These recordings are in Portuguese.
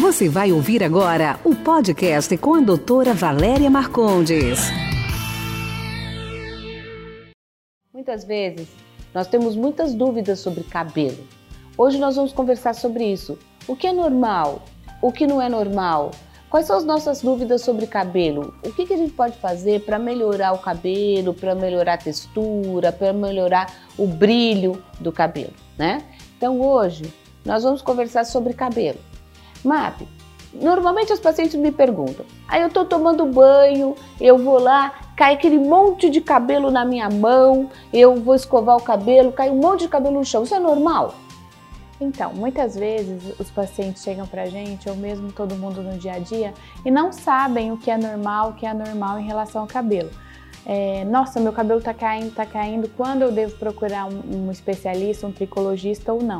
Você vai ouvir agora o podcast com a doutora Valéria Marcondes. Muitas vezes nós temos muitas dúvidas sobre cabelo. Hoje nós vamos conversar sobre isso. O que é normal? O que não é normal? Quais são as nossas dúvidas sobre cabelo? O que, que a gente pode fazer para melhorar o cabelo, para melhorar a textura, para melhorar o brilho do cabelo, né? Então hoje nós vamos conversar sobre cabelo. MAP, normalmente os pacientes me perguntam: aí ah, eu tô tomando banho, eu vou lá, cai aquele monte de cabelo na minha mão, eu vou escovar o cabelo, cai um monte de cabelo no chão, isso é normal? Então, muitas vezes os pacientes chegam pra gente, ou mesmo todo mundo no dia a dia, e não sabem o que é normal, o que é anormal em relação ao cabelo. É, nossa, meu cabelo tá caindo, tá caindo, quando eu devo procurar um, um especialista, um tricologista ou não?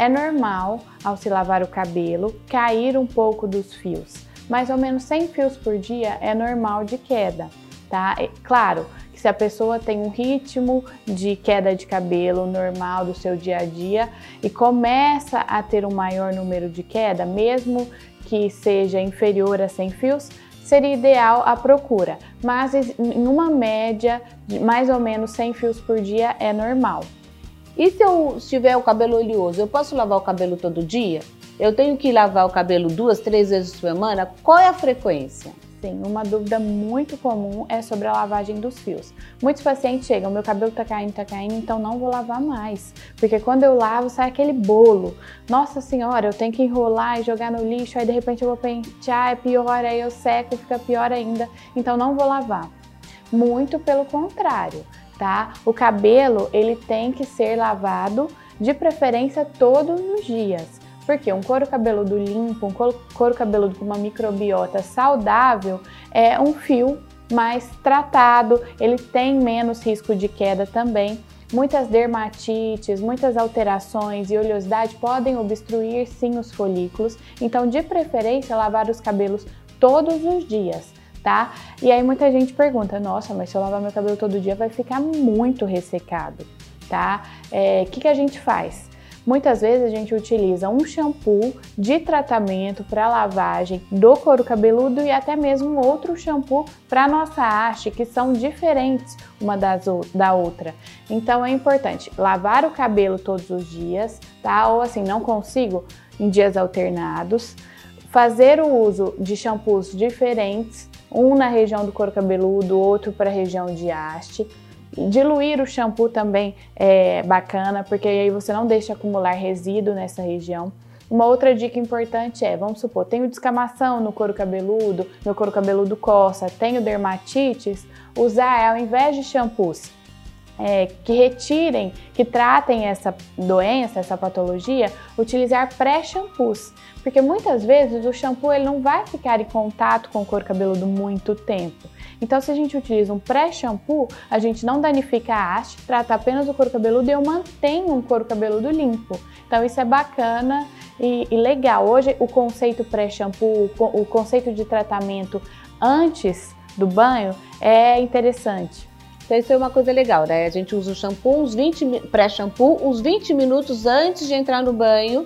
É normal, ao se lavar o cabelo, cair um pouco dos fios. Mais ou menos 100 fios por dia é normal de queda, tá? É, claro que se a pessoa tem um ritmo de queda de cabelo normal do seu dia a dia e começa a ter um maior número de queda, mesmo que seja inferior a 100 fios, seria ideal a procura, mas em uma média de mais ou menos 100 fios por dia é normal. E se eu tiver o cabelo oleoso, eu posso lavar o cabelo todo dia? Eu tenho que lavar o cabelo duas, três vezes por semana? Qual é a frequência? Sim, uma dúvida muito comum é sobre a lavagem dos fios. Muitos pacientes chegam, meu cabelo tá caindo, tá caindo, então não vou lavar mais. Porque quando eu lavo, sai aquele bolo. Nossa senhora, eu tenho que enrolar e jogar no lixo, aí de repente eu vou pentear, é pior, aí eu seco, fica pior ainda. Então não vou lavar. Muito pelo contrário tá? O cabelo, ele tem que ser lavado, de preferência todos os dias. Porque um couro cabeludo limpo, um couro cabeludo com uma microbiota saudável é um fio mais tratado, ele tem menos risco de queda também. Muitas dermatites, muitas alterações e oleosidade podem obstruir sim os folículos, então de preferência lavar os cabelos todos os dias tá? E aí muita gente pergunta, nossa, mas se eu lavar meu cabelo todo dia vai ficar muito ressecado, tá? O é, que, que a gente faz? Muitas vezes a gente utiliza um shampoo de tratamento para lavagem do couro cabeludo e até mesmo outro shampoo para nossa haste, que são diferentes uma das, da outra. Então é importante lavar o cabelo todos os dias, tá? Ou assim, não consigo em dias alternados. Fazer o uso de shampoos diferentes um na região do couro cabeludo, outro para a região de haste. Diluir o shampoo também é bacana, porque aí você não deixa acumular resíduo nessa região. Uma outra dica importante é, vamos supor, tenho descamação no couro cabeludo, meu couro cabeludo coça, tenho dermatites, usar ao invés de shampoos é, que retirem, que tratem essa doença, essa patologia, utilizar pré-shampoos. Porque muitas vezes o shampoo ele não vai ficar em contato com o couro cabeludo muito tempo. Então, se a gente utiliza um pré-shampoo, a gente não danifica a haste, trata apenas o couro cabeludo e eu mantenho um couro cabeludo limpo. Então, isso é bacana e, e legal. Hoje, o conceito pré-shampoo, o conceito de tratamento antes do banho é interessante. Então isso é uma coisa legal, né? A gente usa o shampoo, uns 20 pré-shampoo, uns 20 minutos antes de entrar no banho,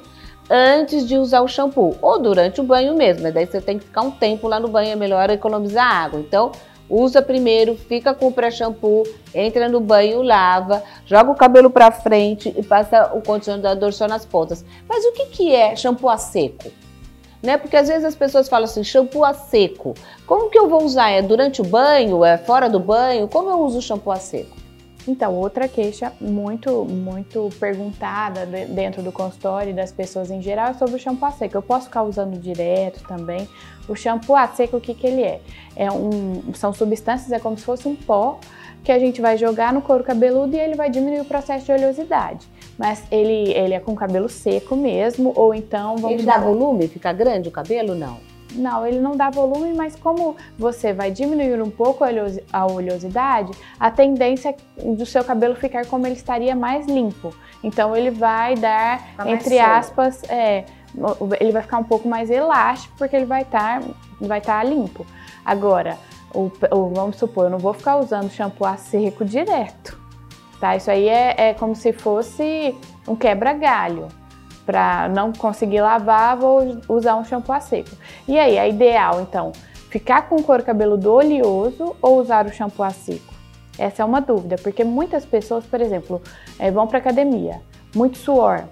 antes de usar o shampoo, ou durante o banho mesmo, mas daí você tem que ficar um tempo lá no banho, é melhor economizar água. Então, usa primeiro, fica com o pré-shampoo, entra no banho, lava, joga o cabelo para frente e passa o condicionador só nas pontas. Mas o que, que é shampoo a seco? Né? Porque às vezes as pessoas falam assim, shampoo a seco. Como que eu vou usar? É durante o banho? É fora do banho? Como eu uso o shampoo a seco? Então, outra queixa muito, muito perguntada dentro do consultório das pessoas em geral é sobre o shampoo a seco. Eu posso ficar usando direto também. O shampoo a seco, o que, que ele é? é um, são substâncias, é como se fosse um pó que a gente vai jogar no couro cabeludo e ele vai diminuir o processo de oleosidade. Mas ele, ele é com cabelo seco mesmo, ou então... Vamos ele dá volume? Fica grande o cabelo? Não. Não, ele não dá volume, mas como você vai diminuir um pouco a oleosidade, a tendência do seu cabelo ficar como ele estaria mais limpo. Então ele vai dar, Fica entre aspas, é, ele vai ficar um pouco mais elástico porque ele vai estar vai estar limpo. Agora, o, o, vamos supor, eu não vou ficar usando shampoo a seco direto, tá? Isso aí é, é como se fosse um quebra-galho. para não conseguir lavar, vou usar um shampoo a seco. E aí, é ideal então ficar com o couro cabeludo oleoso ou usar o shampoo a seco? Essa é uma dúvida, porque muitas pessoas, por exemplo, é, vão para academia, muito suor,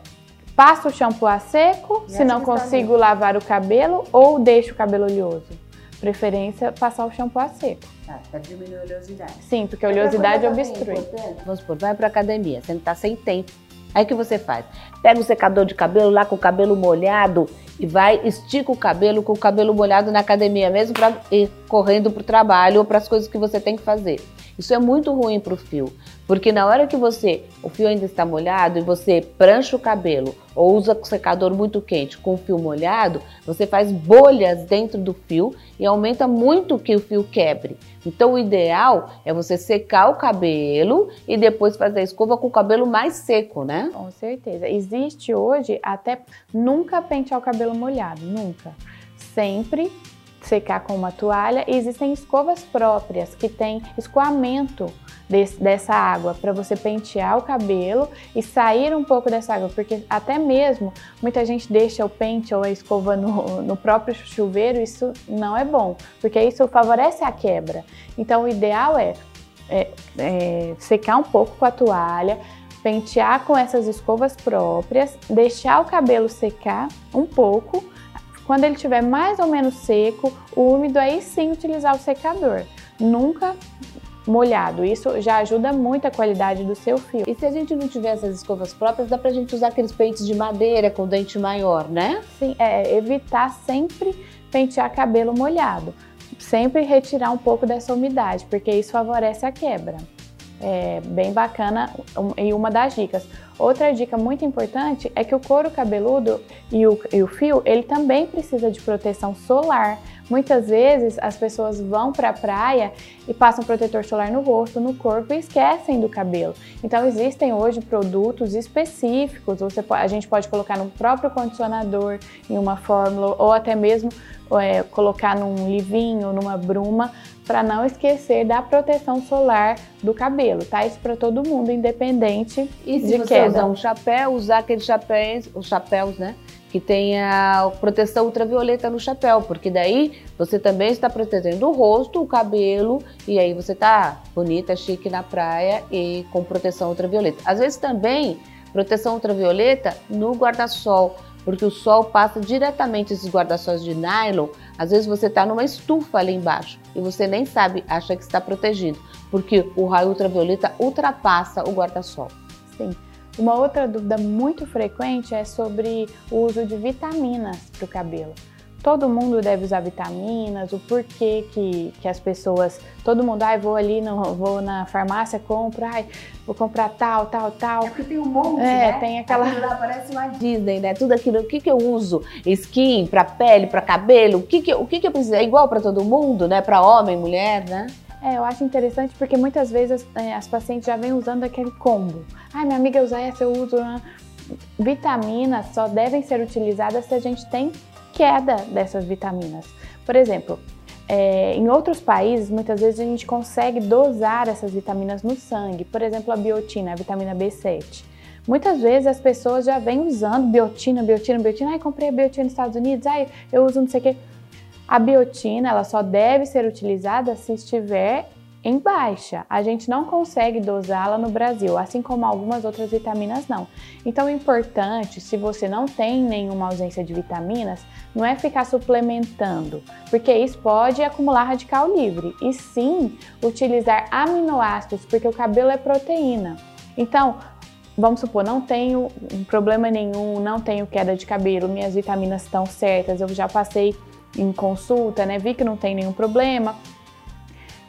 passa o shampoo a seco, e se não consigo lavar o cabelo, ou deixo o cabelo oleoso. Preferência passar o shampoo a seco. Tá, para diminuir a oleosidade. Sim, porque a oleosidade obstrui. Vamos supor, vai para academia, você não está sem tempo. Aí o que você faz? Pega o secador de cabelo lá com o cabelo molhado e vai, estica o cabelo com o cabelo molhado na academia mesmo para ir correndo para o trabalho ou para as coisas que você tem que fazer. Isso é muito ruim para o fio, porque na hora que você, o fio ainda está molhado e você prancha o cabelo ou usa o secador muito quente com o fio molhado, você faz bolhas dentro do fio e aumenta muito que o fio quebre. Então o ideal é você secar o cabelo e depois fazer a escova com o cabelo mais seco, né? Com certeza. Existe hoje até nunca pentear o cabelo molhado, nunca. Sempre secar com uma toalha. E existem escovas próprias que têm escoamento desse, dessa água para você pentear o cabelo e sair um pouco dessa água, porque até mesmo muita gente deixa o pente ou a escova no, no próprio chuveiro, isso não é bom, porque isso favorece a quebra. Então o ideal é, é, é secar um pouco com a toalha, pentear com essas escovas próprias, deixar o cabelo secar um pouco quando ele estiver mais ou menos seco, úmido, aí sim utilizar o secador. Nunca molhado. Isso já ajuda muito a qualidade do seu fio. E se a gente não tiver essas escovas próprias, dá pra gente usar aqueles pentes de madeira com dente maior, né? Sim, é evitar sempre pentear cabelo molhado. Sempre retirar um pouco dessa umidade, porque isso favorece a quebra. É bem bacana e uma das dicas. Outra dica muito importante é que o couro cabeludo e o, e o fio, ele também precisa de proteção solar. Muitas vezes as pessoas vão para a praia e passam protetor solar no rosto, no corpo e esquecem do cabelo. Então existem hoje produtos específicos, você, a gente pode colocar no próprio condicionador, em uma fórmula, ou até mesmo é, colocar num livinho, numa bruma, para não esquecer da proteção solar do cabelo, tá? Isso para todo mundo, independente e se de você queda. usar um chapéu, usar aqueles chapéus, os chapéus, né? Que tenha proteção ultravioleta no chapéu, porque daí você também está protegendo o rosto, o cabelo, e aí você tá bonita, chique na praia e com proteção ultravioleta. Às vezes também proteção ultravioleta no guarda-sol porque o sol passa diretamente esses guarda-sóis de nylon. Às vezes você está numa estufa ali embaixo e você nem sabe, acha que está protegido, porque o raio ultravioleta ultrapassa o guarda-sol. Sim. Uma outra dúvida muito frequente é sobre o uso de vitaminas para o cabelo todo mundo deve usar vitaminas, o porquê que, que as pessoas, todo mundo, ai, vou ali, no, vou na farmácia, compro, ai, vou comprar tal, tal, tal. É porque tem um monte, é, né? tem aquela... Lá parece uma Disney, né? Tudo aquilo, o que que eu uso? Skin, para pele, para cabelo, o que que, o que que eu preciso? É igual para todo mundo, né? Para homem, mulher, né? É, eu acho interessante porque muitas vezes é, as pacientes já vêm usando aquele combo. Ai, minha amiga usa essa, eu uso... Né? Vitaminas só devem ser utilizadas se a gente tem queda dessas vitaminas. Por exemplo, é, em outros países, muitas vezes a gente consegue dosar essas vitaminas no sangue. Por exemplo, a biotina, a vitamina B7. Muitas vezes as pessoas já vêm usando biotina, biotina, biotina. Ai, comprei a biotina nos Estados Unidos, ai, eu uso não sei o quê. A biotina, ela só deve ser utilizada se estiver em baixa. A gente não consegue dosá-la no Brasil, assim como algumas outras vitaminas não. Então, o importante, se você não tem nenhuma ausência de vitaminas, não é ficar suplementando, porque isso pode acumular radical livre, e sim utilizar aminoácidos, porque o cabelo é proteína. Então, vamos supor, não tenho problema nenhum, não tenho queda de cabelo, minhas vitaminas estão certas, eu já passei em consulta, né? Vi que não tem nenhum problema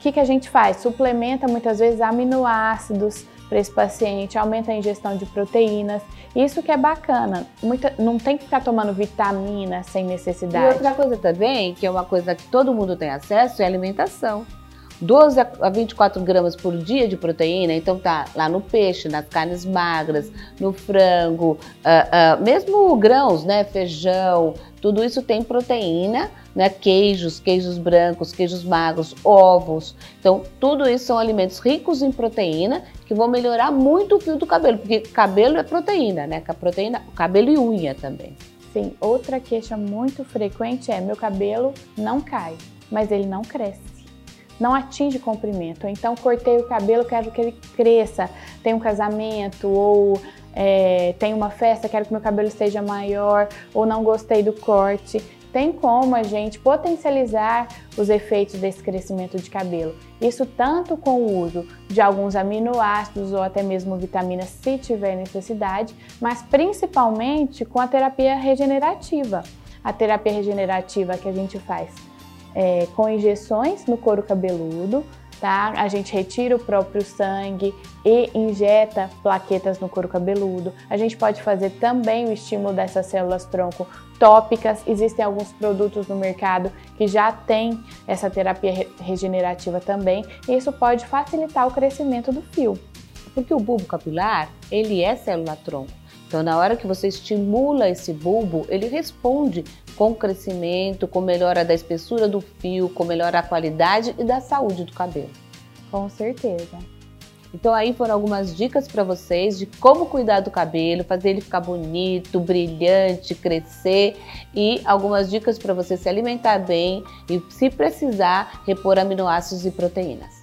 que, que a gente faz? Suplementa muitas vezes aminoácidos para esse paciente, aumenta a ingestão de proteínas. Isso que é bacana. Muita, não tem que ficar tomando vitamina sem necessidade. E outra coisa também, que é uma coisa que todo mundo tem acesso, é alimentação. 12 a 24 gramas por dia de proteína, então tá lá no peixe, nas carnes magras, no frango, uh, uh, mesmo grãos, né, feijão, tudo isso tem proteína, né, queijos, queijos brancos, queijos magros, ovos. Então, tudo isso são alimentos ricos em proteína que vão melhorar muito o fio do cabelo, porque cabelo é proteína, né? Proteína, cabelo e unha também. Sim, outra queixa muito frequente é meu cabelo não cai, mas ele não cresce não atinge comprimento. Então, cortei o cabelo, quero que ele cresça. Tem um casamento ou é, tem uma festa, quero que meu cabelo seja maior ou não gostei do corte. Tem como a gente potencializar os efeitos desse crescimento de cabelo. Isso tanto com o uso de alguns aminoácidos ou até mesmo vitaminas, se tiver necessidade, mas principalmente com a terapia regenerativa. A terapia regenerativa que a gente faz é, com injeções no couro cabeludo, A gente retira o próprio sangue e injeta plaquetas no couro cabeludo. A gente pode fazer também o estímulo dessas células tronco tópicas. Existem alguns produtos no mercado que já têm essa terapia regenerativa também. E isso pode facilitar o crescimento do fio. Porque o bulbo capilar, ele é célula tronco. Então, na hora que você estimula esse bulbo, ele responde com crescimento, com melhora da espessura do fio, com melhora da qualidade e da saúde do cabelo. Com certeza. Então aí foram algumas dicas para vocês de como cuidar do cabelo, fazer ele ficar bonito, brilhante, crescer e algumas dicas para você se alimentar bem e se precisar repor aminoácidos e proteínas.